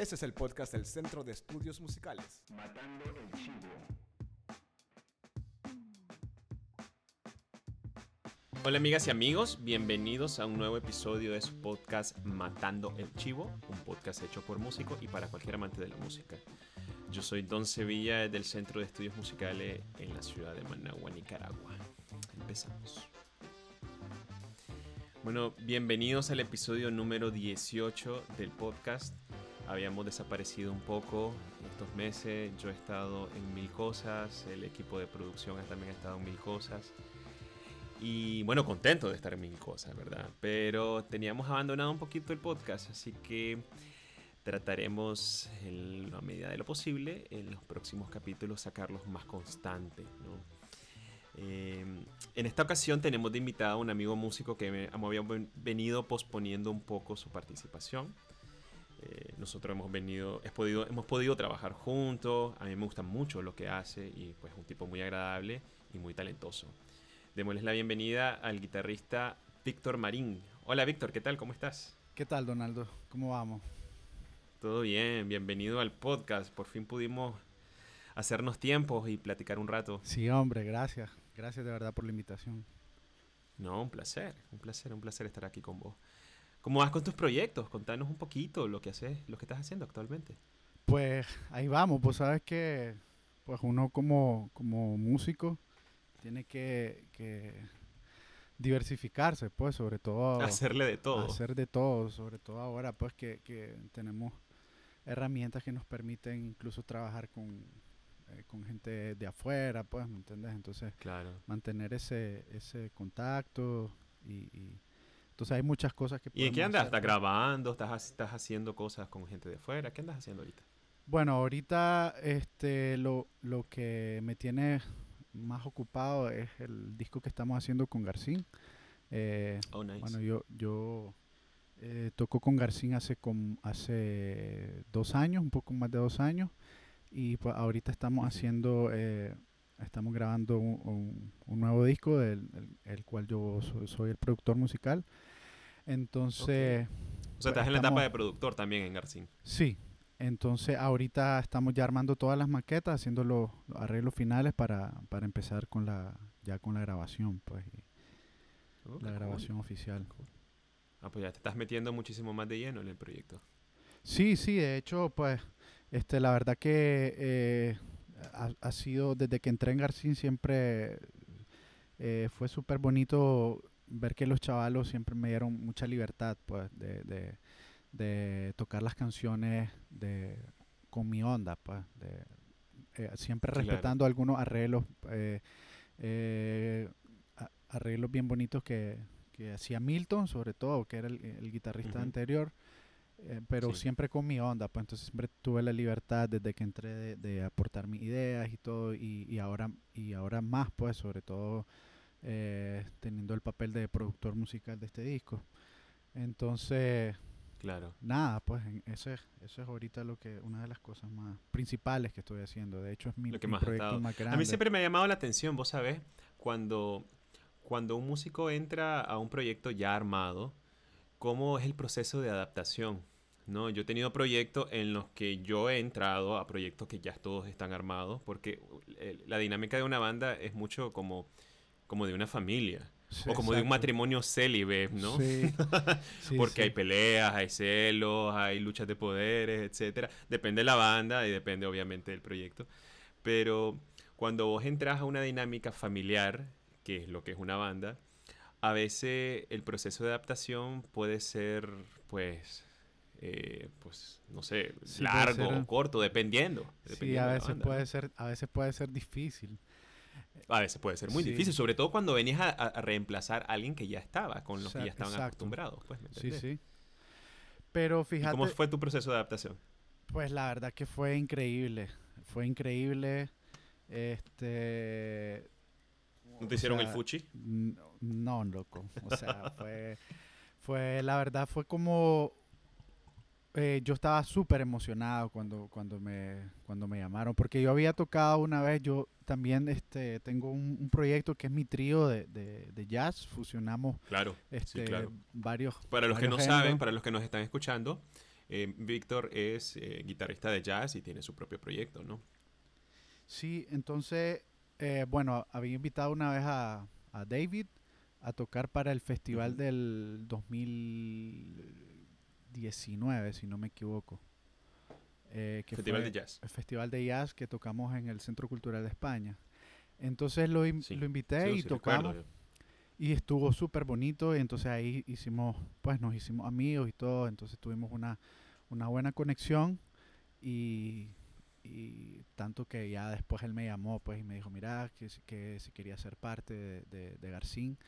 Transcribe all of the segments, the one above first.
Este es el podcast del Centro de Estudios Musicales. Matando el Chivo. Hola amigas y amigos, bienvenidos a un nuevo episodio de su podcast Matando el Chivo, un podcast hecho por músicos y para cualquier amante de la música. Yo soy Don Sevilla del Centro de Estudios Musicales en la ciudad de Managua, Nicaragua. Empezamos. Bueno, bienvenidos al episodio número 18 del podcast. Habíamos desaparecido un poco estos meses, yo he estado en mil cosas, el equipo de producción también ha estado en mil cosas. Y bueno, contento de estar en mil cosas, ¿verdad? Pero teníamos abandonado un poquito el podcast, así que trataremos en la medida de lo posible en los próximos capítulos sacarlos más constantes, ¿no? Eh, en esta ocasión tenemos de invitado a un amigo músico que me, había venido posponiendo un poco su participación. Eh, nosotros hemos venido, hemos podido, hemos podido trabajar juntos. A mí me gusta mucho lo que hace y pues un tipo muy agradable y muy talentoso. Démosles la bienvenida al guitarrista Víctor Marín. Hola Víctor, ¿qué tal? ¿Cómo estás? ¿Qué tal, Donaldo? ¿Cómo vamos? Todo bien, bienvenido al podcast. Por fin pudimos hacernos tiempos y platicar un rato. Sí, hombre, gracias. Gracias de verdad por la invitación. No, un placer, un placer, un placer estar aquí con vos. ¿Cómo vas con tus proyectos? Contanos un poquito lo que haces, lo que estás haciendo actualmente. Pues ahí vamos, pues sabes que pues uno como, como músico tiene que, diversificarse, pues, sobre todo. Hacerle de todo. Hacer de todo, sobre todo ahora, pues, que, que tenemos herramientas que nos permiten incluso trabajar con, eh, con gente de afuera, pues, ¿me entiendes? Entonces, claro. mantener ese, ese contacto y, entonces hay muchas cosas que ¿Y en qué andas? ¿Estás grabando? ¿Estás, ¿Estás haciendo cosas con gente de afuera? ¿Qué andas haciendo ahorita? Bueno, ahorita este, lo, lo que me tiene más ocupado es el disco que estamos haciendo con Garcín. Eh, oh, bueno, yo, yo eh, toco con Garcín hace, con, hace dos años, un poco más de dos años. Y pues ahorita estamos haciendo, eh, estamos grabando un, nuevo disco del el, cual yo soy, el productor musical. Entonces... O sea, estás en la etapa de productor también en Garcín. Sí, entonces ahorita estamos ya armando todas las maquetas, haciendo los, arreglos finales para, para, empezar con la ya con la grabación, pues. la grabación oficial. Ah, pues ya te estás metiendo muchísimo más de lleno en el proyecto. Sí, sí, de hecho, pues, este, la verdad que eh, ha, sido, desde que entré en Garcín siempre eh, fue súper bonito ver que los chavalos siempre me dieron mucha libertad, pues, de de tocar las canciones de con mi onda, pues, de, eh, siempre respetando algunos arreglos, eh, eh, arreglos bien bonitos que, que, hacía Milton, sobre todo, que era el, guitarrista anterior, pero siempre con mi onda, pues entonces siempre tuve la libertad desde que entré de, aportar mis ideas y todo, y, y, ahora, y ahora más, pues, sobre todo teniendo el papel de productor musical de este disco. Entonces, Claro. Nada, pues eso es, eso es ahorita lo que una de las cosas más principales que estoy haciendo. De hecho, es mi, proyecto más grande. A mí siempre me ha llamado la atención, vos sabés, cuando, cuando un músico entra a un proyecto ya armado, cómo es el proceso de adaptación. ¿no? Yo he tenido proyectos en los que yo he entrado a proyectos que ya todos están armados, porque eh, la dinámica de una banda es mucho como, como de una familia o como de un matrimonio célibe, ¿no? Sí. Porque hay peleas, hay celos, hay luchas de poderes, etcétera. Depende de la banda y depende obviamente del proyecto. Pero cuando vos entras a una dinámica familiar, que es lo que es una banda, a veces el proceso de adaptación puede ser, pues, eh, pues, no sé, largo o corto, dependiendo. sí, a veces puede ser, a veces puede ser difícil. A veces puede ser muy difícil, sobre todo cuando venías a, reemplazar a alguien que ya estaba, con los que ya estaban acostumbrados. Pues, sí, sí. Pero fíjate. ¿Cómo fue tu proceso de adaptación? Pues la verdad que fue increíble. Fue increíble. Este. ¿No te hicieron el fuchi? No, loco. O sea, fue. Fue, la verdad, fue como eh, yo estaba súper emocionado cuando, cuando, me, cuando me llamaron, porque yo había tocado una vez, yo también este, tengo un, proyecto que es mi trío de, de, jazz, fusionamos claro, este, varios... Para los que no saben, para los que nos están escuchando, eh, Víctor es eh, guitarrista de jazz y tiene su propio proyecto, ¿no? Sí, entonces, eh, bueno, había invitado una vez a, a David a tocar para el festival Ujú. del 2019, si no me equivoco. Eh, que Festival fue de jazz. El festival de jazz que tocamos en el Centro Cultural de España. Entonces lo, in- Sí, lo invité Sí, y sí, tocamos. Y estuvo súper bonito y entonces ahí hicimos, pues nos hicimos amigos y todo, entonces tuvimos una, una buena conexión y, y tanto que ya después él me llamó pues y me dijo, mira, que, que si quería ser parte de, de, de Garcín.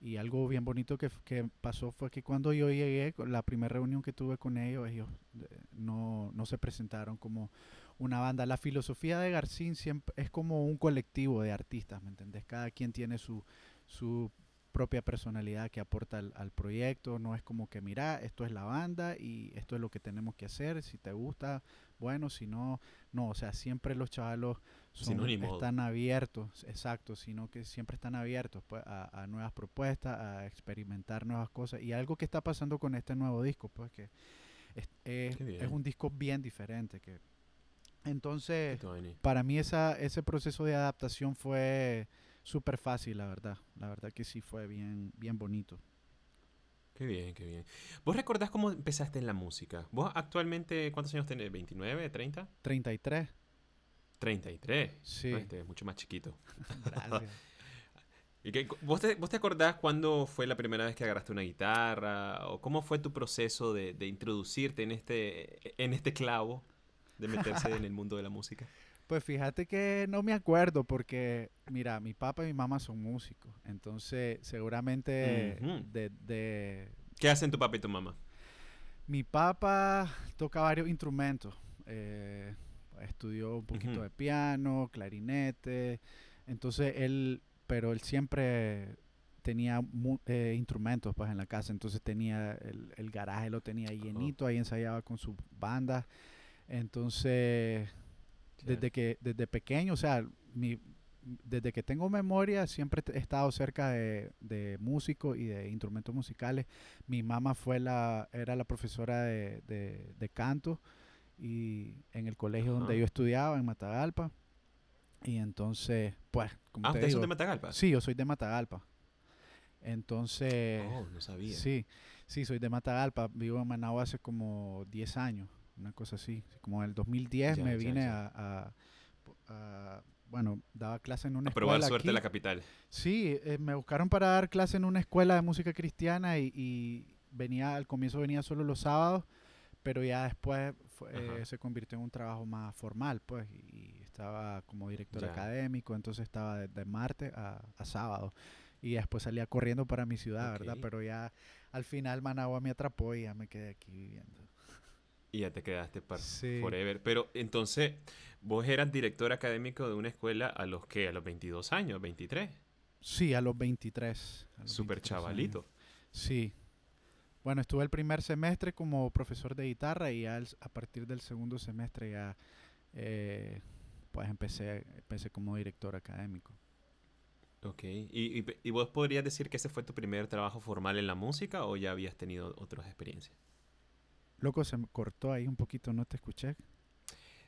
Y algo bien bonito que, que pasó fue que cuando yo llegué, la primera reunión que tuve con ellos, ellos no, no se presentaron como una banda. La filosofía de Garcín siempre es como un colectivo de artistas, ¿me entendés? Cada quien tiene su, su propia personalidad que aporta al, al proyecto. No es como que, mira, esto es la banda y esto es lo que tenemos que hacer. Si te gusta, bueno, si no, no. O sea, siempre los chavalos son- están abiertos, exacto, sino que siempre están abiertos pues, a, a nuevas propuestas, a experimentar nuevas cosas. Y algo que está pasando con este nuevo disco, pues que es, es- un disco bien diferente. que Entonces, para mí esa, ese proceso de adaptación fue súper fácil, la verdad. La verdad que sí fue bien, bien bonito. Qué bien, qué bien. ¿Vos recordás cómo empezaste en la música? ¿Vos actualmente cuántos años tenés? ¿29, 30? 33. 33. Sí. Ah, Este es mucho más chiquito. Gracias. ¿Y qué- vos, te, ¿Vos te acordás cuándo fue la primera vez que agarraste una guitarra? ¿O cómo fue tu proceso de, de introducirte en este, en este clavo de meterse en el mundo de la música? Pues fíjate que no me acuerdo porque, mira, mi papá y mi mamá son músicos. Entonces, seguramente de, de- ¿Qué hacen tu papá y tu mamá? Mi papá toca varios instrumentos. eh, estudió un poquito de piano, clarinete. Entonces él, pero él siempre tenía mu- eh, instrumentos pues en la casa. Entonces tenía el, el garaje lo tenía llenito, ahí ensayaba con su banda. Entonces desde que desde pequeño, o sea, mi, desde que tengo memoria siempre he estado cerca de, de músicos y de instrumentos musicales. Mi mamá fue la era la profesora de, de- de canto y en el colegio donde yo estudiaba en Matagalpa. Y entonces, pues, como Ah, te ¿ustedes son digo, de Matagalpa? sí, yo soy de Matagalpa. Entonces, Oh, no sabía. Sí, sí, soy de Matagalpa. Vivo en Managua hace como 10 años, una cosa así. Como en el 2010 Ya, me vine ya. A, a- a- Bueno, daba clase en una A probar escuela suerte en aquí. la capital. Sí, eh, me buscaron para dar clase en una escuela de música cristiana y, y venía, al comienzo venía solo los sábados, pero ya después eh, se convirtió en un trabajo más formal, pues, y, estaba como director Ya. académico, entonces estaba de, de martes a, a sábado. Y después salía corriendo para mi ciudad, ¿verdad? Pero ya al final Managua me atrapó y ya me quedé aquí viviendo. Y ya te quedaste para Sí. forever. Pero entonces, vos eras director académico de una escuela a los que, a los 22 años, 23. Sí, a los 23. a los Súper 23 años. chavalito. Sí. Bueno, estuve el primer semestre como profesor de guitarra y a partir del segundo semestre ya eh, pues empecé, empecé como director académico. Ok. ¿Y, y, y vos podrías decir que ese fue tu primer trabajo formal en la música o ya habías tenido otras experiencias? Loco, se me cortó ahí un poquito, no te escuché.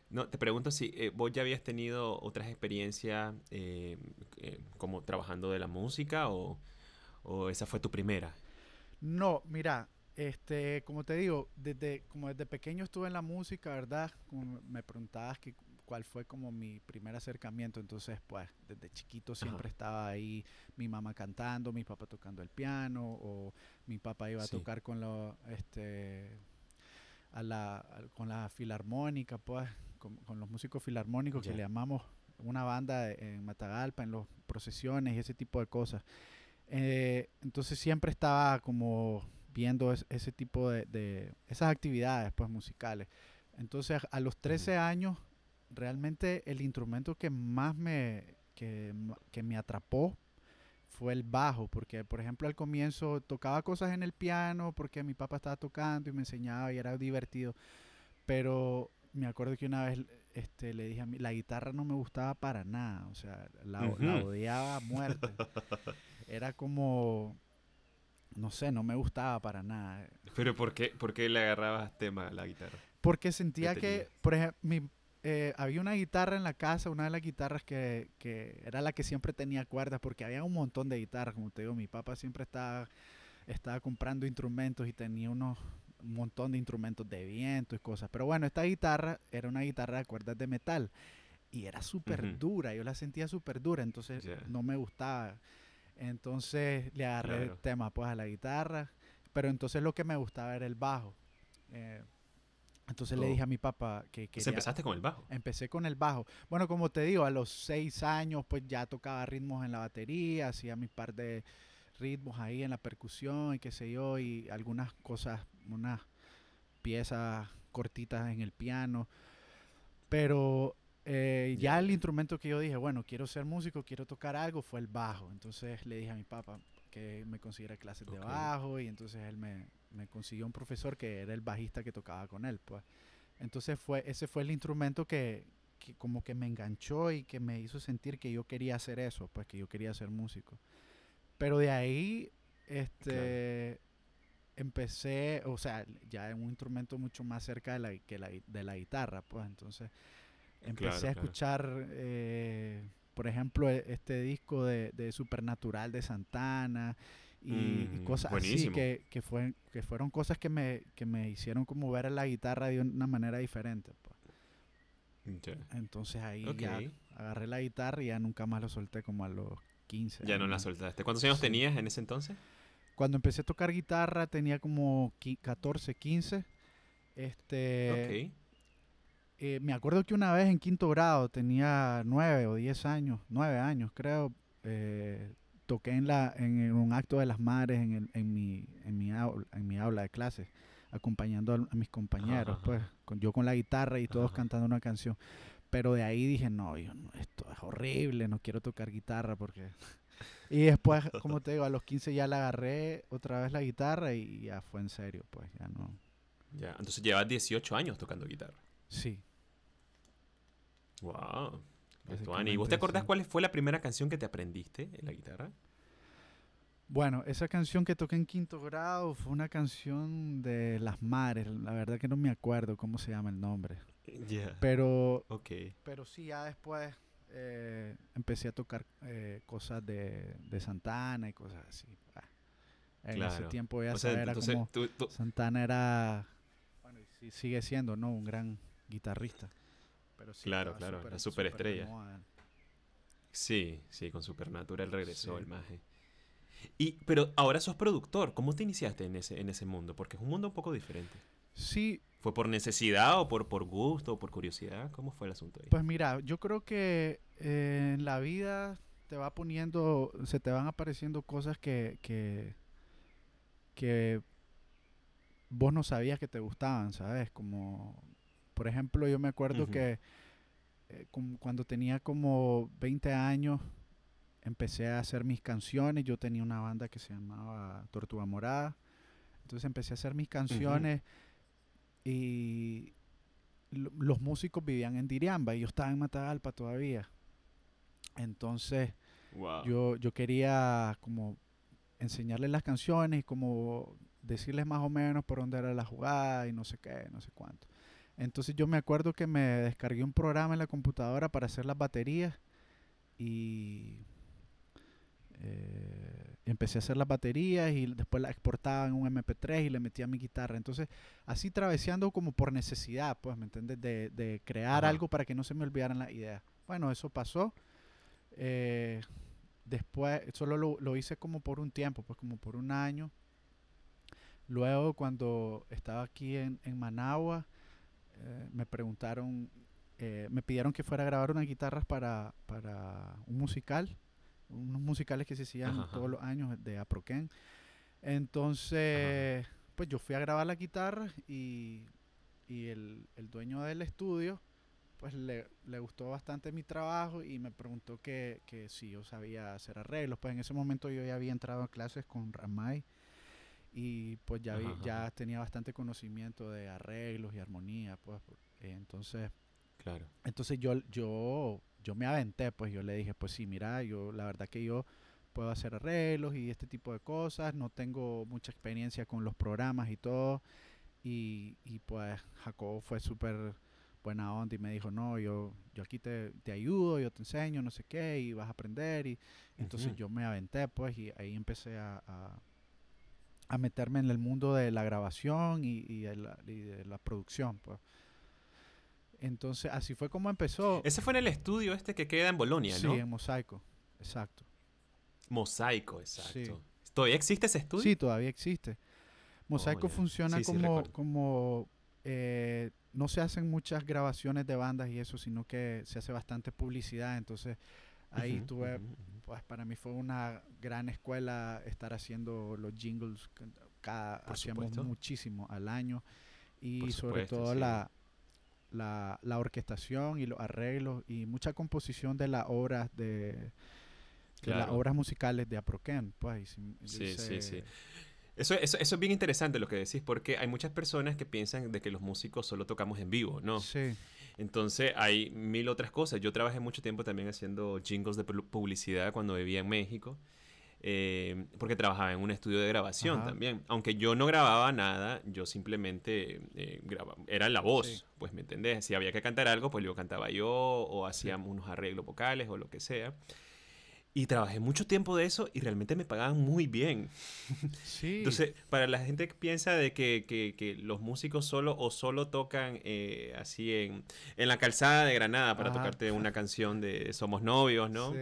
No, te pregunto si eh, vos ya habías tenido otras experiencias eh, eh, como trabajando de la música o, o esa fue tu primera. No, mira, este, como te digo, desde, como desde pequeño estuve en la música, ¿verdad? Como me preguntabas que cuál fue como mi primer acercamiento, entonces pues desde chiquito siempre estaba ahí mi mamá cantando, mi papá tocando el piano, o mi papá iba a Sí. tocar con lo, este, a la, a- con la filarmónica, pues, con, con los músicos filarmónicos que le llamamos una banda en Matagalpa, en las procesiones y ese tipo de cosas. Eh, entonces siempre estaba como viendo es- ese tipo de, de- esas actividades pues musicales. Entonces a los 13 años realmente el instrumento que más me que, que me atrapó fue el bajo, porque por ejemplo al comienzo tocaba cosas en el piano porque mi papá estaba tocando y me enseñaba y era divertido, pero me acuerdo que una vez este, le dije a mí, la guitarra no me gustaba para nada, o sea, la, la odiaba a muerte. Era como, no sé, no me gustaba para nada. Pero ¿por qué, por qué le agarrabas tema a la guitarra? Porque sentía ¿Qué que, por ejemplo, mi, eh, había una guitarra en la casa, una de las guitarras que, que era la que siempre tenía cuerdas, porque había un montón de guitarras, como te digo, mi papá siempre estaba, estaba comprando instrumentos y tenía unos un montón de instrumentos de viento y cosas. Pero bueno, esta guitarra era una guitarra de cuerdas de metal y era súper dura, yo la sentía súper dura, entonces no me gustaba. Entonces le agarré el Claro. tema pues a la guitarra, pero entonces lo que me gustaba era el bajo. Eh, entonces le dije a mi papá que quería... empezaste con el bajo. Empecé con el bajo. Bueno, como te digo, a los seis años pues ya tocaba ritmos en la batería, hacía mi par de ritmos ahí en la percusión y qué sé yo, y algunas cosas, unas piezas cortitas en el piano. Pero eh, ya el instrumento que yo dije, bueno, quiero ser músico, quiero tocar algo, fue el bajo. Entonces le dije a mi papá que me consiguiera clases de bajo y entonces él me, me consiguió un profesor que era el bajista que tocaba con él, pues. Entonces fue, ese fue el instrumento que, que como que me enganchó y que me hizo sentir que yo quería hacer eso, pues que yo quería ser músico. Pero de ahí, este, empecé, o sea, ya en un instrumento mucho más cerca de la, que la, de la guitarra, pues entonces empecé Claro, a claro. escuchar, eh, por ejemplo, e- este disco de, de Supernatural de Santana y, y Mm, cosas buenísimo. así que, que, fue, que fueron cosas que me, que me hicieron como ver a la guitarra de una manera diferente. Pues. Entonces ahí ya agarré la guitarra y ya nunca más lo solté como a los 15. Ya no la soltaste. ¿Cuántos años Sí. tenías en ese entonces? Cuando empecé a tocar guitarra tenía como qui- 14, 15. Este. Eh, me acuerdo que una vez en quinto grado tenía 9 o 10 años, 9 años creo. eh, toqué en, la, en un acto de las madres en, el- en, mi, en, mi aula, en mi aula de clases, acompañando a, a mis compañeros, Ajá. pues, con, yo con la guitarra y todos Ajá. cantando una canción. Pero de ahí dije, no, yo no, esto es horrible, no quiero tocar guitarra porque... Y después, como te digo, a los 15 ya la agarré otra vez la guitarra y ya fue en serio, pues ya no. Ya. Entonces llevas 18 años tocando guitarra. Sí. Wow. ¿Y vos te acordás cuál fue la primera canción que te aprendiste en la guitarra? Bueno, esa canción que toqué en quinto grado fue una canción de Las Mares. La verdad que no me acuerdo cómo se llama el nombre. Ya. Pero, Ok. pero sí, ya después eh, empecé a tocar eh, cosas de, de Santana y cosas así. Ah, En ese tiempo ya O sea, era entonces como... tú- tú- Santana era... Bueno, y sigue siendo, ¿no? Un gran guitarrista. Pero sí, Claro, claro, la superestrella. Sí, sí, con Supernatural regresó Sí. el maje. Y, pero ahora sos productor. ¿Cómo te iniciaste en ese, en ese mundo? Porque es un mundo un poco diferente. Sí, ¿Fue por necesidad o por, por gusto o por curiosidad? ¿Cómo fue el asunto ahí? Pues mira, yo creo que eh, en la vida te va poniendo, se te van apareciendo cosas que, que, que vos no sabías que te gustaban, ¿sabes? Como, por ejemplo, yo me acuerdo que eh, cuando tenía como 20 años, empecé a hacer mis canciones. Yo tenía una banda que se llamaba Tortuga Morada. Entonces empecé a hacer mis canciones y lo- los músicos vivían en Diriamba y yo estaba en Matagalpa todavía. Entonces wow. yo, yo quería como enseñarles las canciones y como decirles más o menos por dónde era la jugada y no sé qué, no sé cuánto. Entonces yo me acuerdo que me descargué un programa en la computadora para hacer las baterías y eh, empecé a hacer las baterías y después las exportaba en un MP3 y le metía mi guitarra. Entonces así traveseando como por necesidad, pues, ¿me entiendes? De, de crear Ajá. algo para que no se me olvidaran las ideas. Bueno, eso pasó. Eh, después, solo lo, lo hice como por un tiempo, pues como por un año. Luego, cuando estaba aquí en, en Managua, eh, me preguntaron, eh, me pidieron que fuera a grabar unas guitarras para, para un musical, unos musicales que se hacían Ajá, ajá. todos los años de Aproquén. Entonces, pues yo fui a grabar la guitarra y, y el, el dueño del estudio, pues le, le gustó bastante mi trabajo y me preguntó que, que si yo sabía hacer arreglos. Pues en ese momento yo ya había entrado a clases con Ramay y pues ya, vi- Ajá, ajá. ya tenía bastante conocimiento de arreglos y armonía, pues eh, entonces Claro. entonces yo, yo, yo me aventé, pues yo le dije, pues sí, mira, yo la verdad que yo puedo hacer arreglos y este tipo de cosas. No tengo mucha experiencia con los programas y todo. Y, y pues Jacobo fue súper buena onda y me dijo, no, yo, yo aquí te, te, ayudo, yo te enseño, no sé qué, y vas a aprender. Y entonces yo me aventé, pues, y ahí empecé a, a, meterme en el mundo de la grabación y, y, de, la, y de la producción, pues. Entonces, así fue como empezó. Ese fue en el estudio este que queda en Bolonia, ¿no? Sí, en Mosaico, exacto. Mosaico, exacto. ¿Todavía existe ese estudio? Sí, todavía existe. Mosaico oh, funciona como, como eh, no se hacen muchas grabaciones de bandas y eso, sino que se hace bastante publicidad. Entonces, ahí tuve, pues para mí fue una gran escuela estar haciendo los jingles. Cada, hacíamos muchísimo al año. Y sobre todo la, la, la, orquestación y los arreglos y mucha composición de las obras de, las obras musicales de Aproken. Pues, sí, sí, sí. Eso, eso, eso, es bien interesante lo que decís, porque hay muchas personas que piensan de que los músicos solo tocamos en vivo, ¿no? Sí. Entonces hay mil otras cosas. Yo trabajé mucho tiempo también haciendo jingles de publicidad cuando vivía en México, eh, porque trabajaba en un estudio de grabación también. Aunque yo no grababa nada, yo simplemente eh, grababa, era la voz, pues me entendés. Si había que cantar algo, pues yo cantaba yo o hacíamos unos arreglos vocales o lo que sea. Y trabajé mucho tiempo de eso y realmente me pagaban muy bien. Sí. Entonces, para la gente que piensa de que, que, que los músicos solo o solo tocan eh, así en, en, la calzada de Granada para tocarte una canción de Somos Novios, ¿no? Sí.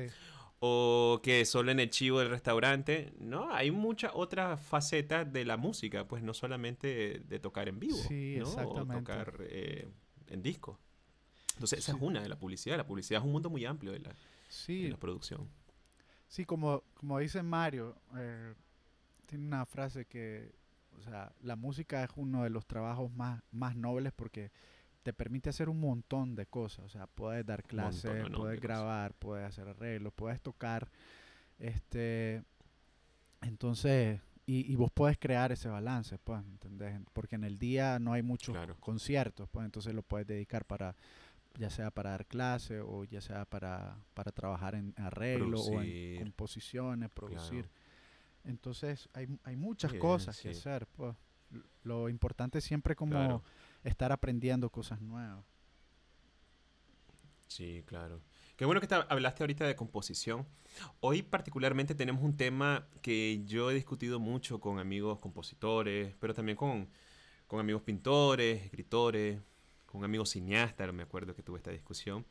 O que solo en el chivo del restaurante, ¿no? Hay muchas otras facetas de la música, pues no solamente de, tocar en vivo, sí, ¿no? Exactamente. O tocar eh, en disco. Entonces, esa es una de la publicidad. La publicidad es un mundo muy amplio de la, de la producción. Sí, como, como dice Mario, eh, tiene una frase que, o sea, la música es uno de los trabajos más, más nobles porque te permite hacer un montón de cosas. O sea, puedes dar clases, puedes grabar, puedes hacer arreglos, puedes tocar. Este, entonces, y, y, vos puedes crear ese balance, pues, ¿entendés? Porque en el día no hay muchos conciertos, pues, entonces lo puedes dedicar para ya sea para dar clase o ya sea para, para trabajar en arreglo o en composiciones, producir. Entonces hay, hay muchas cosas que hacer. Pues. Lo importante es siempre como estar aprendiendo cosas nuevas. Sí, claro. Qué bueno que hablaste ahorita de composición. Hoy particularmente tenemos un tema que yo he discutido mucho con amigos compositores, pero también con, con amigos pintores, escritores, con un amigo cineasta, me acuerdo que tuve esta discusión,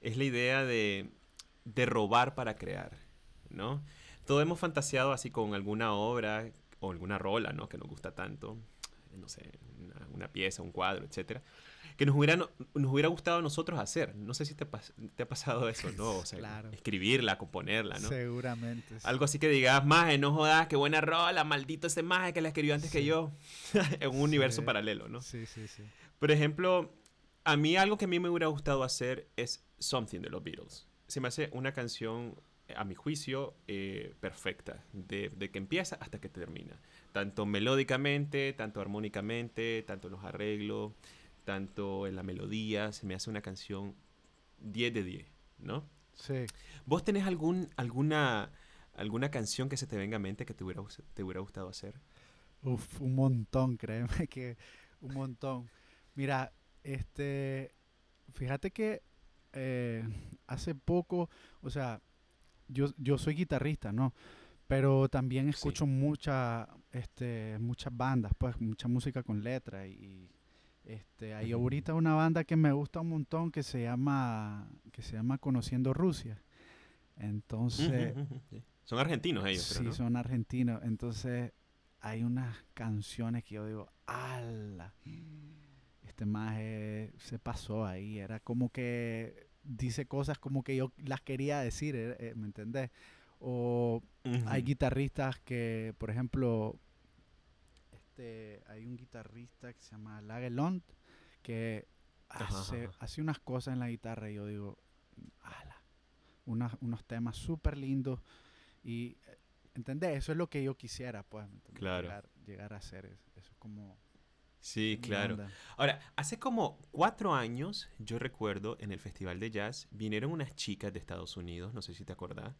es la idea de, de robar para crear, ¿no? Todos hemos fantaseado así con alguna obra o alguna rola, ¿no? Que nos gusta tanto, no sé, una, pieza, un cuadro, etcétera, que nos hubiera, nos hubiera gustado a nosotros hacer. No sé si te, te ha pasado eso, ¿no? O sea, escribirla, componerla, ¿no? Seguramente. Algo así que digas, maje, no jodas, qué buena rola, maldito ese maje que la escribió antes que yo, en un universo paralelo, ¿no? Sí, sí, sí. Por ejemplo, a mí algo que a mí me hubiera gustado hacer es Something de los Beatles. Se me hace una canción, a mi juicio, eh, perfecta, de, que empieza hasta que termina. Tanto melódicamente, tanto armónicamente, tanto en los arreglos, tanto en la melodía. Se me hace una canción 10 de 10, ¿no? Sí. ¿Vos tenés algún, alguna, alguna canción que se te venga a mente que te hubiera, te hubiera gustado hacer? Uf, un montón, créeme que un montón. Mira, este, fíjate que eh, hace poco, o sea, yo, yo soy guitarrista, ¿no? Pero también escucho mucha, este, muchas bandas, pues, mucha música con letra y, este, hay ahorita una banda que me gusta un montón que se llama, que se llama Conociendo Rusia. Entonces... Son argentinos ellos, Sí, son argentinos. Entonces hay unas canciones que yo digo, ¡ala! Este maje se pasó ahí. Era como que dice cosas como que yo las quería decir, eh, eh, ¿me entendés? O hay guitarristas que, por ejemplo, este, hay un guitarrista que se llama Lagelont que hace, hace unas cosas en la guitarra y yo digo, ala, unos temas súper lindos y, eh, ¿entendés? Eso es lo que yo quisiera, pues, claro. llegar, a hacer eso, eso es como Sí, claro. Ahora, hace como cuatro años, yo recuerdo, en el Festival de Jazz, vinieron unas chicas de Estados Unidos, no sé si te acordás,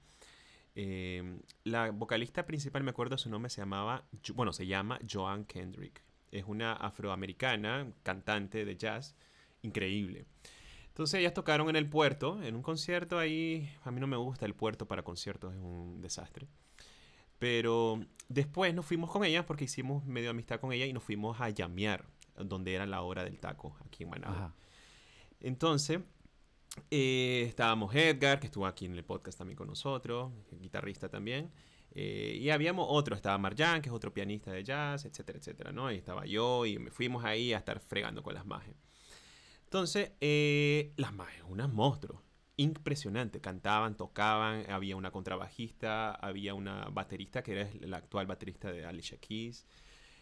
Eh, la vocalista principal, me acuerdo su nombre, se llamaba, bueno, se llama Joan Kendrick. Es una afroamericana, cantante de jazz, increíble. Entonces ellas tocaron en el puerto, en un concierto ahí, a mí no me gusta el puerto para conciertos, es un desastre. Pero después nos fuimos con ellas porque hicimos medio amistad con ella y nos fuimos a llamear, donde era la hora del taco, aquí en Managua. Entonces, eh, estábamos Edgar, que estuvo aquí en el podcast también con nosotros, guitarrista también. Eh, y habíamos otro, estaba Marjan, que es otro pianista de jazz, etcétera, etcétera, ¿no? Y estaba yo y me fuimos ahí a estar fregando con las majes. Entonces, eh, las majes, unas monstruos. Impresionante, cantaban, tocaban, había una contrabajista, había una baterista que era la actual baterista de Alicia Keys,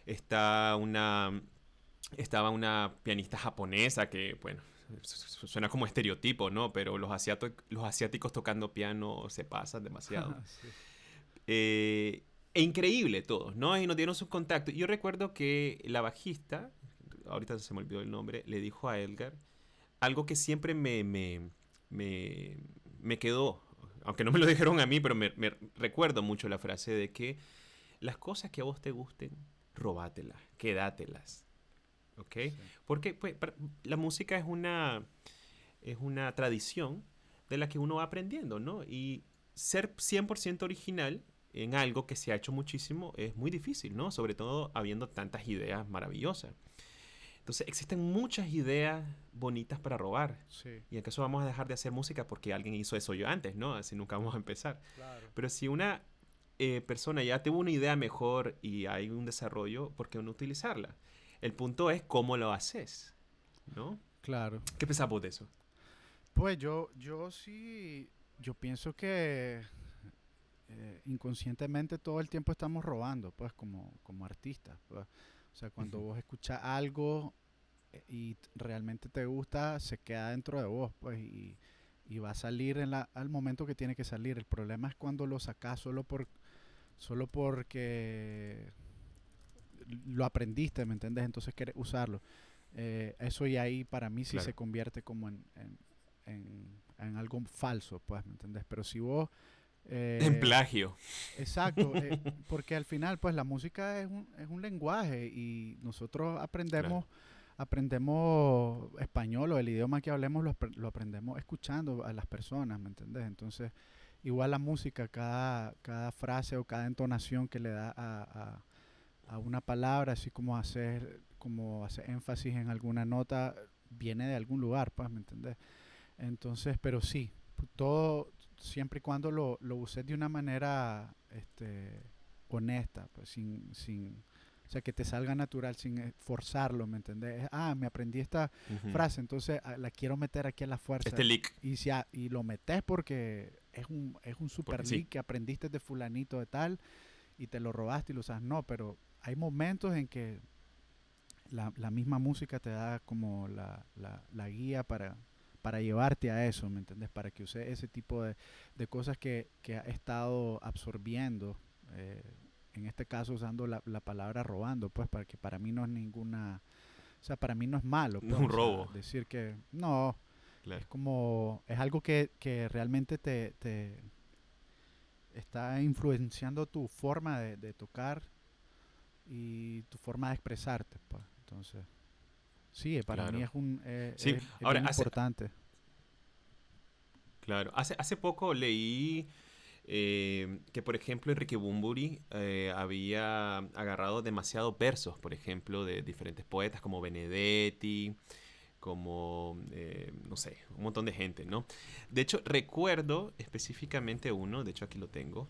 está una, estaba una pianista japonesa que, bueno, suena como estereotipo, ¿no? Pero los, los asiáticos tocando piano se pasan demasiado. Eh, e increíble todos, ¿no? Y nos dieron sus contactos. Yo recuerdo que la bajista, ahorita se me olvidó el nombre, le dijo a Edgar algo que siempre me, me, me, quedó, aunque no me lo dijeron a mí, pero me, recuerdo mucho la frase de que las cosas que a vos te gusten, robátelas, quédatelas. ¿ok? Porque pues, la música es una, es una tradición de la que uno va aprendiendo, ¿no? Y ser 100% original en algo que se ha hecho muchísimo es muy difícil, ¿no? Sobre todo habiendo tantas ideas maravillosas. Entonces existen muchas ideas bonitas para robar. Sí. Y acaso vamos a dejar de hacer música porque alguien hizo eso yo antes, ¿no? Así nunca vamos a empezar. Pero si una eh, persona ya tuvo una idea mejor y hay un desarrollo, ¿por qué no utilizarla? El punto es cómo lo haces, ¿no? Claro. ¿Qué pensás de eso? Pues yo, yo sí, yo pienso que eh, inconscientemente todo el tiempo estamos robando, pues, como, como artistas. Pues. O sea, cuando vos escuchas algo eh, y realmente te gusta, se queda dentro de vos, pues, y, y va a salir en la, al momento que tiene que salir. El problema es cuando lo sacas solo por solo porque lo aprendiste, ¿me entiendes? Entonces quieres usarlo. Eh, eso y ahí para mí sí se convierte como en, en, algo falso, pues, ¿me entiendes? Pero si vos... Eh, en plagio. Exacto, eh, porque al final, pues, la música es un, es un lenguaje y nosotros aprendemos... aprendemos español o el idioma que hablemos lo, lo, aprendemos escuchando a las personas, ¿me entiendes? Entonces, igual la música, cada, cada frase o cada entonación que le da a, a una palabra, así como hacer, como hacer énfasis en alguna nota, viene de algún lugar, pues, ¿me entendés? Entonces, pero sí, todo, siempre y cuando lo, lo uses de una manera este, honesta, pues, sin, sin, o sea, que te salga natural, sin forzarlo, ¿me entendés? Ah, me aprendí esta frase, entonces ah, la quiero meter aquí a la fuerza. Este leak. Y, si, y lo metes porque es un, es un super leak que aprendiste de fulanito de tal y te lo robaste y lo usas. No, pero hay momentos en que la, misma música te da como la, guía para, para llevarte a eso, ¿me entiendes? Para que use ese tipo de, cosas que, que, ha estado absorbiendo, eh, en este caso usando la, palabra robando, pues para que para mí no es ninguna, o sea, para mí no es malo. no es un pues, robo. decir que no, es como, es algo que, que realmente te, te, está influenciando tu forma de, de tocar y tu forma de expresarte. Pues. Entonces, sí, para mí es un eh, sí. Ahora, importante. Claro, hace, hace poco leí eh, que, por ejemplo, Enrique Bumburi eh, había agarrado demasiados versos, por ejemplo, de diferentes poetas como Benedetti, como, no sé, un montón de gente, ¿no? De hecho, recuerdo específicamente uno, de hecho aquí lo tengo,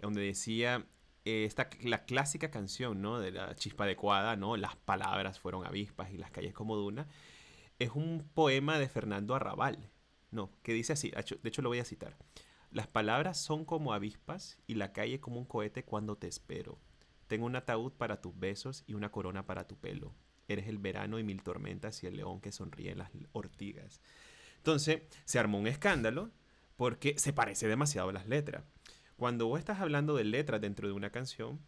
donde decía, eh, esta, la clásica canción, ¿no? De la chispa adecuada, ¿no? Las palabras fueron avispas y las calles como duna. Es un poema de Fernando Arrabal, ¿no? Que dice así, de hecho lo voy a citar. Las palabras son como avispas y la calle como un cohete cuando te espero. Tengo un ataúd para tus besos y una corona para tu pelo. Eres el verano y mil tormentas y el león que sonríe en las ortigas. Entonces, se armó un escándalo porque se parece demasiado a las letras. Cuando vos estás hablando de letras dentro de una canción,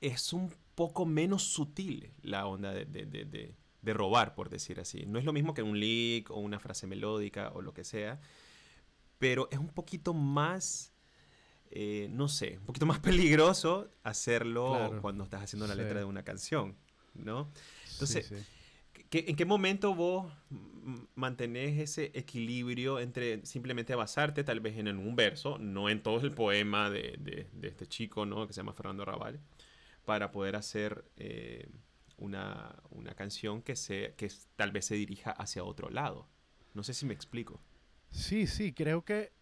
es un poco menos sutil la onda de, robar, por decir así. No es lo mismo que un lick o una frase melódica o lo que sea, pero es un poquito más eh, no sé, un poquito más peligroso hacerlo Claro. cuando estás haciendo la Sí. letra de una canción, ¿no? Entonces, Sí, sí. ¿Qué- ¿En qué momento vos mantenés ese equilibrio entre simplemente basarte tal vez en un verso, no en todo el poema de, de- este chico, ¿no? Que se llama Fernando Raval, para poder hacer eh, una, una canción que, se, que tal vez se dirija hacia otro lado? No sé si me explico. Sí, sí, creo que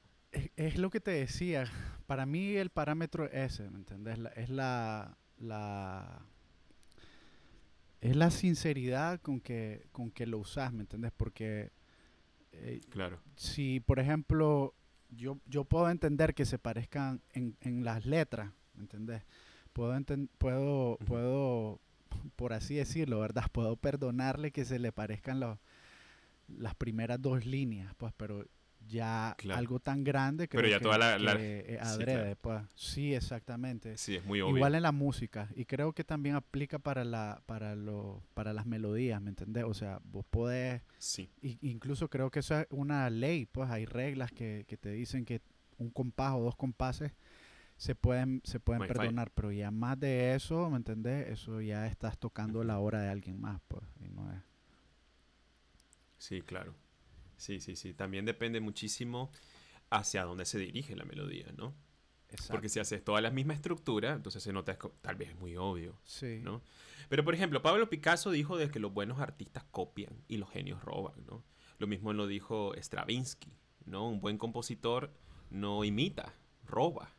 es, lo que te decía. Para mí el parámetro es ese, ¿me entiendes? La- es la, la es la sinceridad con que, con que lo usas, ¿me entiendes? Porque eh, Claro. si, por ejemplo, yo, yo puedo entender que se parezcan en, en las letras, ¿me entendés? Puedo, enten- puedo, puedo, por así decirlo, ¿verdad? Puedo perdonarle que se le parezcan los, las primeras dos líneas, pues, pero ya Claro. algo tan grande creo Pero ya que, toda la- la- que, eh, sí, adrede, claro. pues. Sí, exactamente. Sí, es muy obvio. Igual en la música. Y creo que también aplica para, la, para, lo, para las melodías, ¿me entendés? O sea, vos podés Sí, incluso creo que eso es una ley, pues hay reglas que, que te dicen que un compás o dos compases se pueden, se pueden perdonar, pero ya más de eso, ¿me entendés? Eso ya estás tocando la hora de alguien más, pues. y no es- sí, claro. Sí, sí, sí. También depende muchísimo hacia dónde se dirige la melodía, ¿no? Exacto. Porque si haces toda la misma estructura, entonces se nota, tal vez es muy obvio, sí. ¿no? Pero, por ejemplo, Pablo Picasso dijo de que los buenos artistas copian y los genios roban, ¿no? Lo mismo lo dijo Stravinsky, ¿no? Un buen compositor no imita, roba.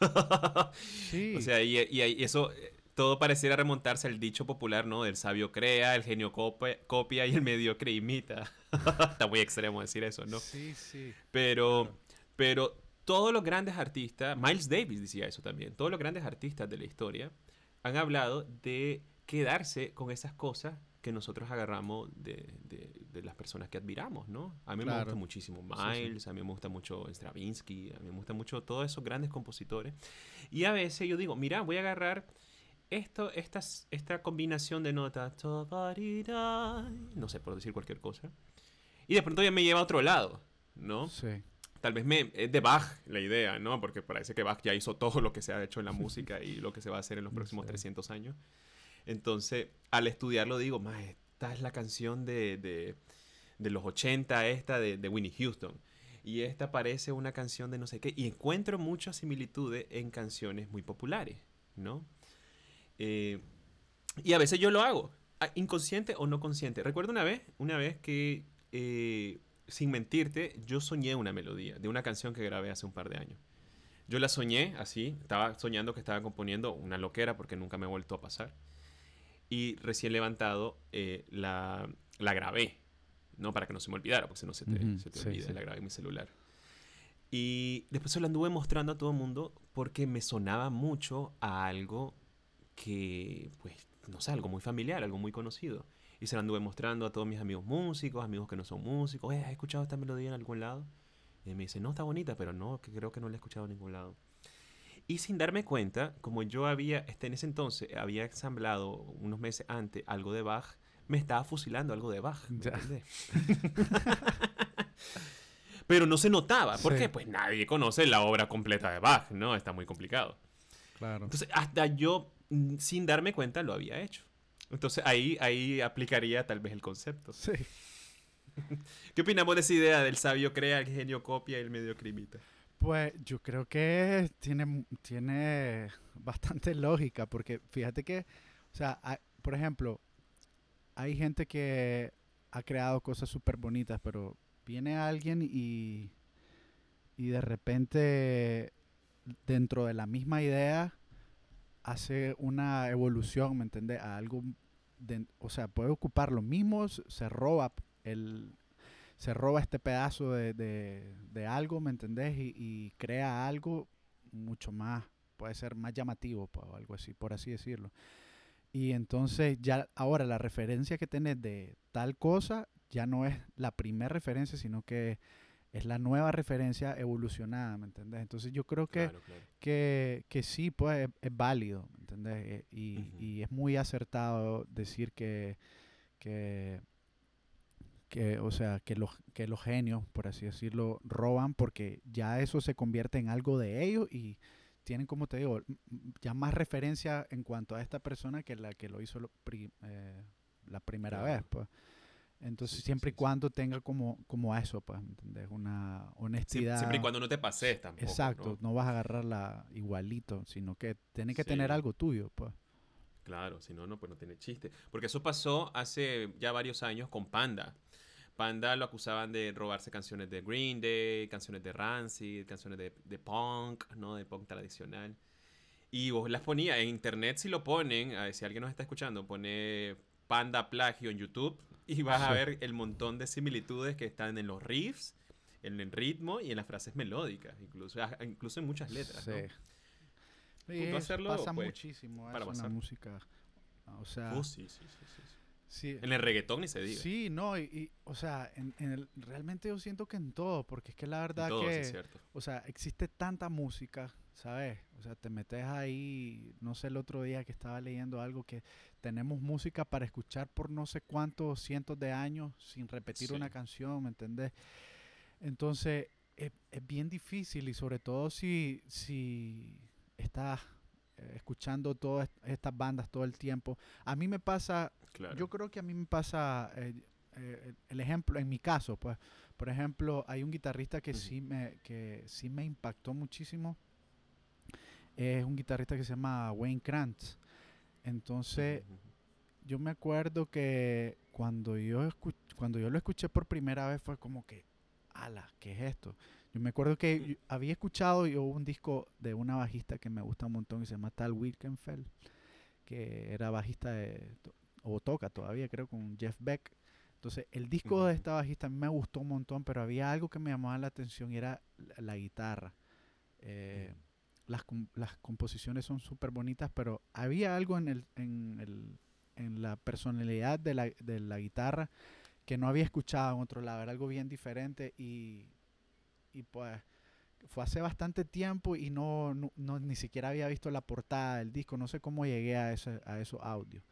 Sí. O sea, y, y- y eso, todo pareciera remontarse al dicho popular, ¿no? El sabio crea, el genio copia, copia y el mediocre imita. Está muy extremo decir eso, ¿no? Sí, sí. Pero, pero todos los grandes artistas, Miles Davis decía eso también, todos los grandes artistas de la historia han hablado de quedarse con esas cosas que nosotros agarramos de, de- de las personas que admiramos, ¿no? A mí me gusta muchísimo Sí, sí. Miles, a mí me gusta mucho Stravinsky, a mí me gusta mucho todos esos grandes compositores. Y a veces yo digo, mira, voy a agarrar esto, estas, esta combinación de notas, no sé, por decir cualquier cosa, y de pronto ya me lleva a otro lado, ¿no? Sí. Tal vez me, es de Bach la idea, ¿no? Porque parece que Bach ya hizo todo lo que se ha hecho en la música y lo que se va a hacer en los próximos Sí. 300 años. Entonces, al estudiarlo digo, más esta es la canción de, de, de los 80, esta de, de Winnie Houston. Y esta parece una canción de no sé qué. Y encuentro muchas similitudes en canciones muy populares, ¿no? Eh, y a veces yo lo hago, inconsciente o no consciente. Recuerdo una vez, una vez que, eh, sin mentirte, yo soñé una melodía de una canción que grabé hace un par de años. Yo la soñé así, estaba soñando que estaba componiendo una loquera porque nunca me ha vuelto a pasar. Y recién levantado eh, la, la grabé, ¿no? Para que no se me olvidara, porque si no se te, Ujú, se te sí, olvida, sí. la grabé en mi celular. Y después se la anduve mostrando a todo el mundo porque me sonaba mucho a algo que, pues, no sé, algo muy familiar, algo muy conocido. Y se la anduve mostrando a todos mis amigos músicos, amigos que no son músicos. "Eh, ¿Has escuchado esta melodía en algún lado? Y me dice, no, está bonita, pero no, que creo que no la he escuchado en ningún lado. Y sin darme cuenta, como yo había, este, en ese entonces, había ensamblado unos meses antes algo de Bach, me estaba fusilando algo de Bach. Pero no se notaba. ¿Por Sí. Pues nadie conoce la obra completa de Bach, ¿no? Está muy complicado. Claro. Entonces, hasta yo, sin darme cuenta, lo había hecho. Entonces, ahí, ahí aplicaría tal vez el concepto. Sí. ¿Qué opinamos de esa idea del sabio crea, el genio copia y el medio imita? Pues yo creo que tiene, tiene bastante lógica, porque fíjate que, o sea, hay- por ejemplo, hay gente que ha creado cosas súper bonitas, pero viene alguien y, y de repente dentro de la misma idea hace una evolución, ¿me entiendes? A algo, o sea, puede ocupar lo mismo, se roba el, se roba este pedazo de, de- de algo, ¿me entendés? Y, y crea algo mucho más, puede ser más llamativo, o algo así, por así decirlo. Y entonces ya ahora la referencia que tenés de tal cosa ya no es la primera referencia, sino que es la nueva referencia evolucionada, ¿me entendés? Entonces yo creo que, Claro, claro. que, que sí, pues es, es válido, ¿me entendés? Eh, Y, y es muy acertado decir que, que, que, o sea, que los, que los genios, por así decirlo, roban porque ya eso se convierte en algo de ellos y tienen, como te digo, ya más referencia en cuanto a esta persona que la que lo hizo eh, la primera vez, pues. Entonces, siempre y cuando tenga como, como eso, pues, ¿entendés? Una honestidad. siempre y cuando no te pases tampoco. Exacto, ¿no? vas a agarrarla igualito, sino que tiene que tener algo tuyo, pues. Claro, si no, no, pues no tiene chiste. Porque eso pasó hace ya varios años con Panda. Panda lo acusaban de robarse canciones de Green Day, canciones de Rancid, canciones de, de punk, ¿no? De punk tradicional. Y vos las ponía en internet si lo ponen, a ver, si alguien nos está escuchando, pone Panda Plagio en YouTube y vas a ver el montón de similitudes que están en los riffs, en el ritmo y en las frases melódicas, incluso, ah, incluso en muchas letras. Sí. ¿no? hacerlo, pasa pues, muchísimo para eso en la música. O sea, oh, sí, sí, sí, sí, En el reggaetón ni se diga. Sí, no, y, o sea, en, el, realmente yo siento que en todo, porque es que la verdad que, o sea, existe tanta música, ¿sabes? O sea, te metes ahí, no sé, el otro día que estaba leyendo algo que tenemos música para escuchar por no sé cuántos cientos de años sin repetir una canción, ¿me entendés? Entonces, es, bien difícil y sobre todo si, si estás eh, escuchando todas estas bandas todo el tiempo. A mí me pasa, yo creo que a mí me pasa eh, eh, el ejemplo, en mi caso, pues, por ejemplo, hay un guitarrista que, sí, me, que sí me impactó muchísimo. Es un guitarrista que se llama Wayne Krantz. Entonces, yo me acuerdo que cuando yo, cuando yo lo escuché por primera vez fue como que, ala, ¿qué es esto? Yo me acuerdo que había escuchado yo un disco de una bajista que me gusta un montón y se llama Tal Wilkenfeld, que era bajista de, o toca todavía, creo, con Jeff Beck. Entonces, el disco de esta bajista a mí me gustó un montón, pero había algo que me llamaba la atención y era la, guitarra. Eh, las, las composiciones son súper bonitas, pero había algo en, el, en, el, en la personalidad de la, de la, guitarra que no había escuchado en otro lado, era algo bien diferente y, y pues fue hace bastante tiempo y no, no, ni siquiera había visto la portada del disco, no sé cómo llegué a, ese, a esos audios.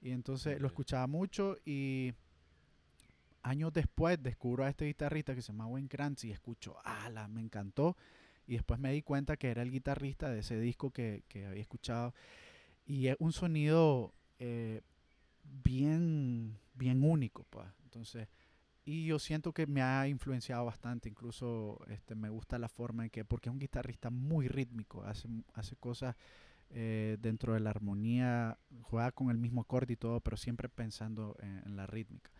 Y entonces lo escuchaba mucho y años después descubro a este guitarrista que se llama Wayne Krantz y escucho, ala, me encantó y después me di cuenta que era el guitarrista de ese disco que, había escuchado. Y es un sonido eh, bien, bien único, pues. Entonces, y yo siento que me ha influenciado bastante, incluso este, me gusta la forma en que, porque es un guitarrista muy rítmico, hace, hace cosas eh, dentro de la armonía, juega con el mismo acorde y todo, pero siempre pensando en, la rítmica.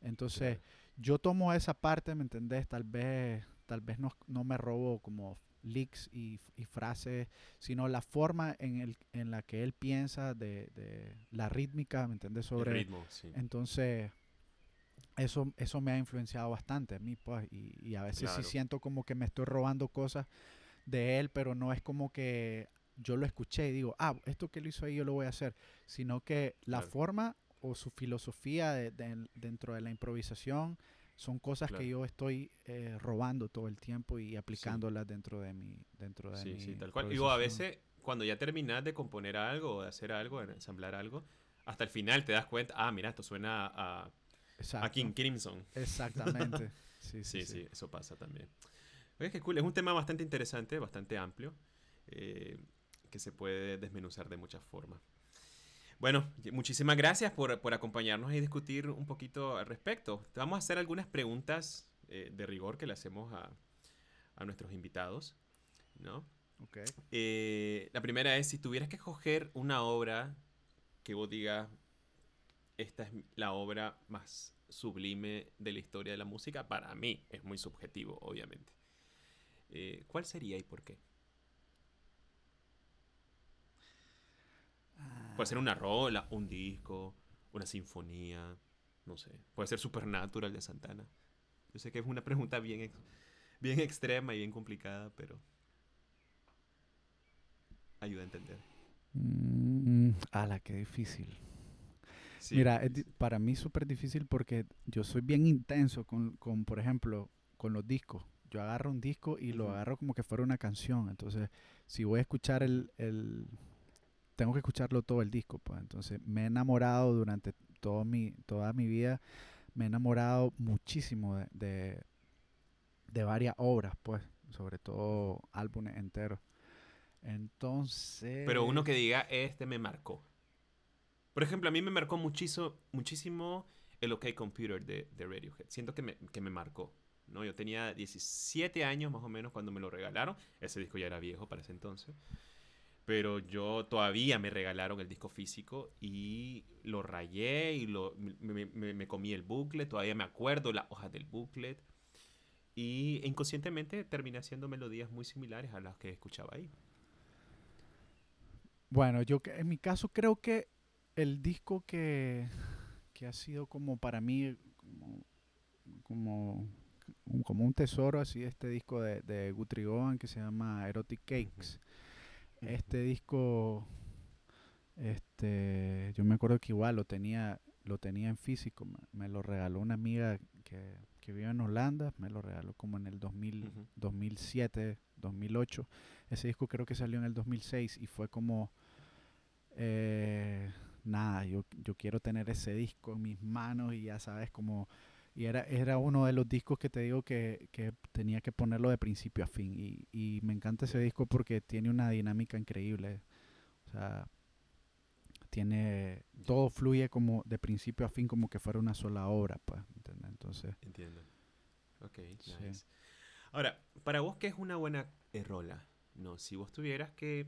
Entonces, yo tomo esa parte, ¿me entendés? Tal vez, tal vez no, no me robo como leaks y, frases, sino la forma en, el, en la que él piensa de, la rítmica, ¿me entiendes? Sobre el ritmo, sí. Entonces, eso, eso me ha influenciado bastante a mí, pues, y, a veces sí siento como que me estoy robando cosas de él, pero no es como que yo lo escuché y digo, ah, esto que lo hizo ahí yo lo voy a hacer, sino que la forma o su filosofía dentro de la improvisación, son cosas que yo estoy eh, robando todo el tiempo y aplicándolas dentro de mi dentro de sí, sí, tal cual. Digo, a veces cuando ya terminas de componer algo o de hacer algo, de ensamblar algo, hasta el final te das cuenta, ah, mira, esto suena a, a King Crimson. Exactamente. sí, sí, sí, eso pasa también. Oye, qué cool. Es un tema bastante interesante, bastante amplio, eh, que se puede desmenuzar de muchas formas. Bueno, muchísimas gracias por, por, acompañarnos y discutir un poquito al respecto. Te vamos a hacer algunas preguntas eh, de rigor que le hacemos a, a nuestros invitados, ¿no? Okay. Eh, la primera es, si tuvieras que escoger una obra que vos digas, esta es la obra más sublime de la historia de la música, para mí es muy subjetivo, obviamente. Eh, ¿Cuál sería y por qué? Puede ser una rola, un disco, una sinfonía, no sé. Puede ser Supernatural de Santana. Yo sé que es una pregunta bien, bien extrema y bien complicada, pero ayuda a entender. Mm, ala, qué difícil. Mira, para mí es súper difícil porque yo soy bien intenso con, con, por ejemplo, con los discos. Yo agarro un disco y lo agarro como que fuera una canción. Entonces, si voy a escuchar el, el tengo que escucharlo todo el disco, pues. Entonces me he enamorado durante todo mi, toda mi vida me he enamorado muchísimo de, de, varias obras, pues, sobre todo álbumes enteros. Entonces... Pero uno que diga, este me marcó. Por ejemplo, a mí me marcó muchísimo, muchísimo el OK Computer de, de Radiohead. Siento que me, que me marcó. ¿no? Yo tenía 17 años más o menos cuando me lo regalaron. Ese disco ya era viejo para ese entonces. Pero yo todavía me regalaron el disco físico y lo rayé y lo, me, me, me comí el booklet. Todavía me acuerdo las hojas del booklet. Y inconscientemente terminé haciendo melodías muy similares a las que escuchaba ahí. Bueno, yo en mi caso creo que el disco que, que ha sido como para mí como, como, un, como un tesoro así este disco de, de Guthrie Govan que se llama Erotic Cakes. Uh -huh. Este disco, este, yo me acuerdo que igual lo tenía, lo tenía en físico, me, me lo regaló una amiga que, que, vive en Holanda, me lo regaló como en el 2000, uh -huh. 2007, 2008. Ese disco creo que salió en el 2006 y fue como... Eh, nada, yo, yo quiero tener ese disco en mis manos y ya sabes como... Y era, era uno de los discos que te digo que, que tenía que ponerlo de principio a fin. Y, y, me encanta ese disco porque tiene una dinámica increíble. O sea, tiene... Todo fluye como de principio a fin como que fuera una sola obra, pues. ¿entendés? Entonces... Entiendo. Ok, nice. Sí. Ahora, para vos, ¿qué es una buena rola? No, si vos tuvieras que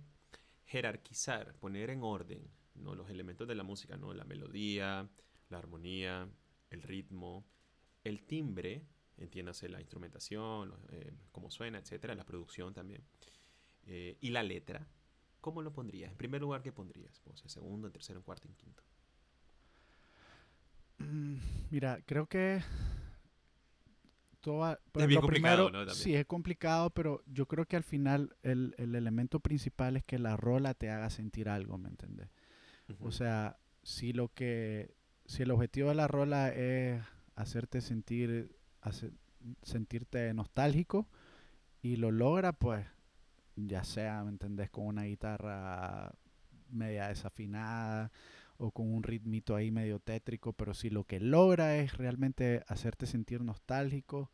jerarquizar, poner en orden ¿no? los elementos de la música, ¿no? la melodía, la armonía, el ritmo, el timbre, entiéndase la instrumentación, eh, cómo suena, etcétera, la producción también, eh, y la letra, ¿cómo lo pondrías? En primer lugar, ¿qué pondrías? Pues, en segundo, en tercero, en cuarto, en quinto. Mm, mira, creo que todo, es bien complicado, primero, ¿no? Sí, es complicado, pero yo creo que al final el, el, elemento principal es que la rola te haga sentir algo, ¿me entiendes? Uh -huh. O sea, si lo que, si el objetivo de la rola es hacerte sentir, sentirte nostálgico y lo logra, pues ya sea, ¿me entendés? Con una guitarra media desafinada o con un ritmito ahí medio tétrico, pero si lo que logra es realmente hacerte sentir nostálgico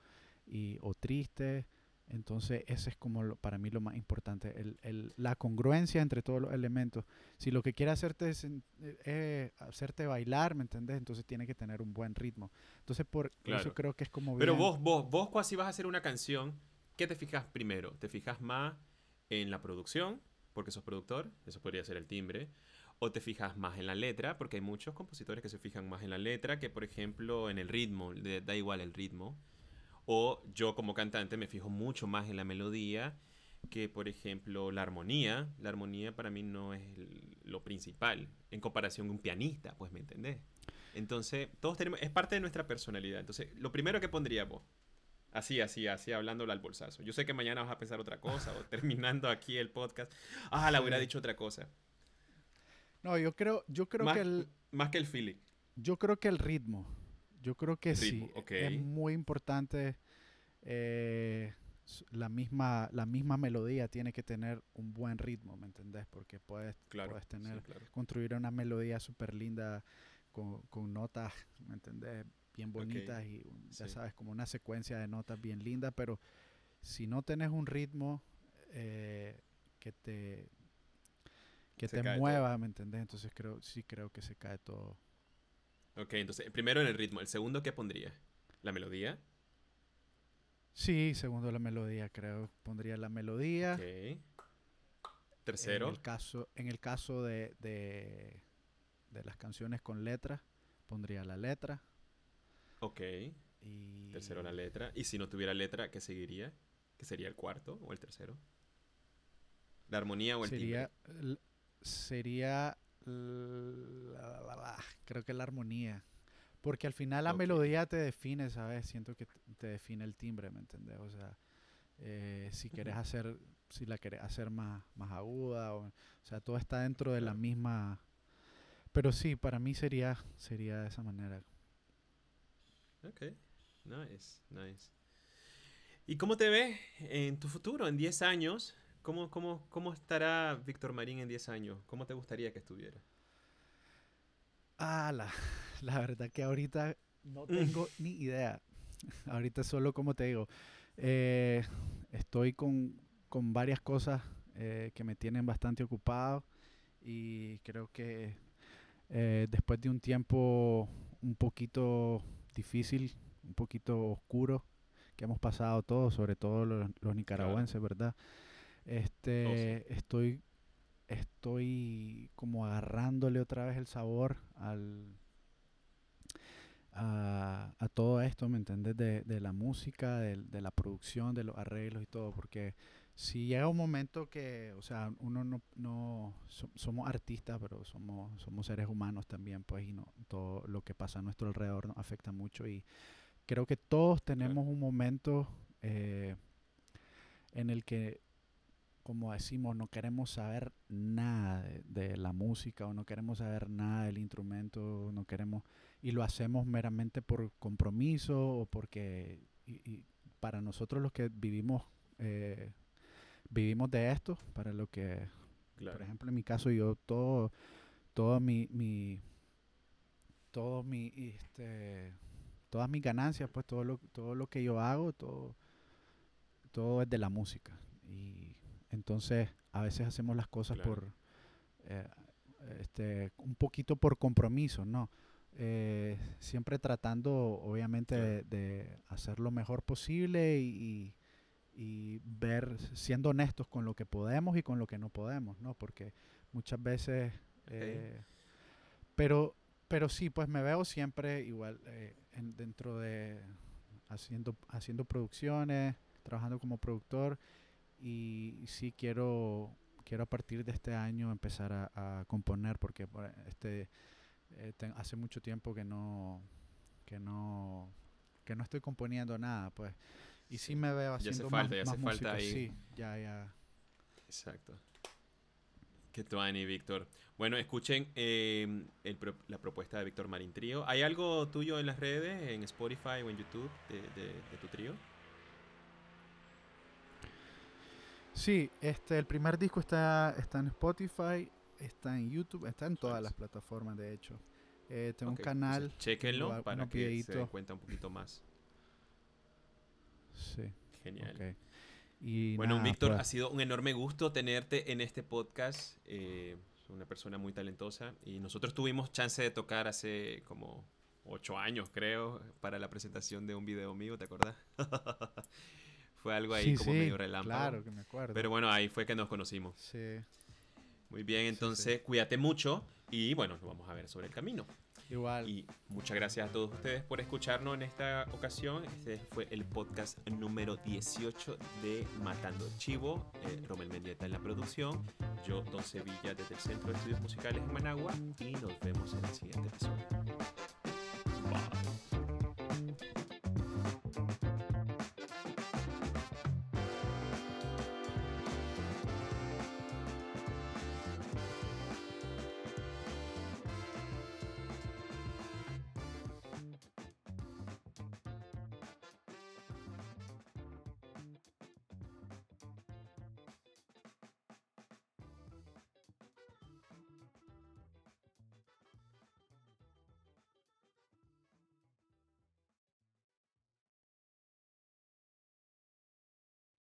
y, o triste, entonces ese es como lo, para mí lo más importante, el, el, la congruencia entre todos los elementos. Si lo que quiere hacerte es eh, hacerte bailar, ¿me entendés? Entonces tiene que tener un buen ritmo. Entonces por claro. eso creo que es como... Pero bien. vos, vos, vos cuando si vas a hacer una canción, ¿qué te fijas primero? ¿Te fijas más en la producción? Porque sos productor, eso podría ser el timbre o te fijas más en la letra, porque hay muchos compositores que se fijan más en la letra que, por ejemplo, en el ritmo, da igual el ritmo. O yo como cantante me fijo mucho más en la melodía que, por ejemplo, la armonía. La armonía para mí no es lo principal en comparación con un pianista, pues me entendés. Entonces, todos tenemos, es parte de nuestra personalidad. Entonces, lo primero que pondría vos, Así, así, así, hablándolo al bolsazo. Yo sé que mañana vas a pensar otra cosa, o terminando aquí el podcast. Ah, la hubiera dicho otra cosa. No, yo creo, yo creo más, que el... Más que el feeling. Yo creo que el ritmo. Yo creo que ritmo, sí. Okay. Es muy importante. Eh, la, misma, la misma melodía tiene que tener un buen ritmo, ¿me entendés? Porque puedes, claro, puedes tener, sí, claro. construir una melodía súper linda con, con, notas, ¿me entendés? Bien bonitas okay. y ya sí. sabes, como una secuencia de notas bien linda, pero si no tenés un ritmo eh, que te que se te mueva, todo. ¿me entendés? Entonces creo, sí creo que se cae todo. Ok, entonces, primero en el ritmo. ¿El segundo qué pondría? ¿La melodía? Sí, segundo la melodía, creo. Pondría la melodía. Ok. Tercero. En el caso, en el caso de, de, de las canciones con letra, pondría la letra. Ok. Y... Tercero la letra. ¿Y si no tuviera letra, qué seguiría? ¿Qué sería el cuarto o el tercero? ¿La armonía o el sería, timbre? sería la, la, la, creo que la armonía. Porque al final la okay. melodía te define sabes siento que te define el timbre me entendés o sea eh, si querés hacer si la querés hacer más más aguda o, o sea todo está dentro de la misma pero sí para mí sería sería de esa manera. Ok nice nice. ¿Y cómo te ves en tu futuro, en 10 años? ¿Cómo, cómo, ¿Cómo estará Víctor Marín en 10 años? ¿Cómo te gustaría que estuviera? Ah, la, la verdad que ahorita No tengo ni idea. Ahorita solo, como te digo, eh, estoy con, con, varias cosas eh, que me tienen bastante ocupado y creo que eh, después de un tiempo un poquito difícil, un poquito oscuro que hemos pasado todos, sobre todo los, nicaragüenses, ¿verdad? Este, oh, estoy, estoy como agarrándole otra vez el sabor al, a, todo esto, ¿me entiendes? De, la música, de, la producción, de los arreglos y todo, porque si llega un momento que, o sea, uno no, no somos artistas, pero somos, somos seres humanos también, pues, y no, todo lo que pasa a nuestro alrededor nos afecta mucho y creo que todos tenemos un momento eh, en el que, como decimos, no queremos saber nada de, la música o no queremos saber nada del instrumento, no queremos, y lo hacemos meramente por compromiso o porque, y, para nosotros los que vivimos, eh, vivimos de esto, para lo que, por ejemplo, en mi caso, yo todo, todo mi, mi todo mi, este, todas mis ganancias, pues todo lo, todo lo que yo hago, todo, todo es de la música. Y entonces a veces hacemos las cosas por, eh, este, un poquito por compromiso, ¿no? Eh, siempre tratando, obviamente, de, hacer lo mejor posible y, ver, siendo honestos con lo que podemos y con lo que no podemos, ¿no? Porque muchas veces... Eh, pero pero sí, pues me veo siempre igual eh, dentro de haciendo, haciendo producciones, trabajando como productor y sí quiero, quiero a partir de este año empezar a, componer porque este, eh, hace mucho tiempo que no, que no, que no estoy componiendo nada, pues. Y sí, me veo haciendo ya hace falta, ya hace falta ahí. Sí, ya, ya. Exacto. Que tuani, Víctor. Bueno, escuchen eh, la propuesta de Víctor Marín Trío. ¿Hay algo tuyo en las redes, en Spotify o en YouTube de, tu trío? Sí, este, el primer disco está, está en Spotify, está en YouTube, está en todas las plataformas, de hecho. Eh, tengo un canal. chequenlo para que se den cuenta un poquito más. Sí. Genial bueno, Víctor, pues ha sido un enorme gusto tenerte en este podcast. Eh, una persona muy talentosa y nosotros tuvimos chance de tocar hace como ocho años, creo, para la presentación de un video mío, ¿te acuerdas? fue algo ahí como medio relámpago. Claro, que me acuerdo. Pero bueno, ahí fue que nos conocimos. Sí. Muy bien, entonces cuídate mucho y bueno, nos vamos a ver sobre el camino. Igual. Y muchas gracias a todos ustedes por escucharnos en esta ocasión. Este fue el podcast número 18 de Matando Chivo. Eh, Romel Mendieta en la producción. Yo, Don Sevilla, desde el Centro de Estudios Musicales en Managua. Y nos vemos en el siguiente episodio.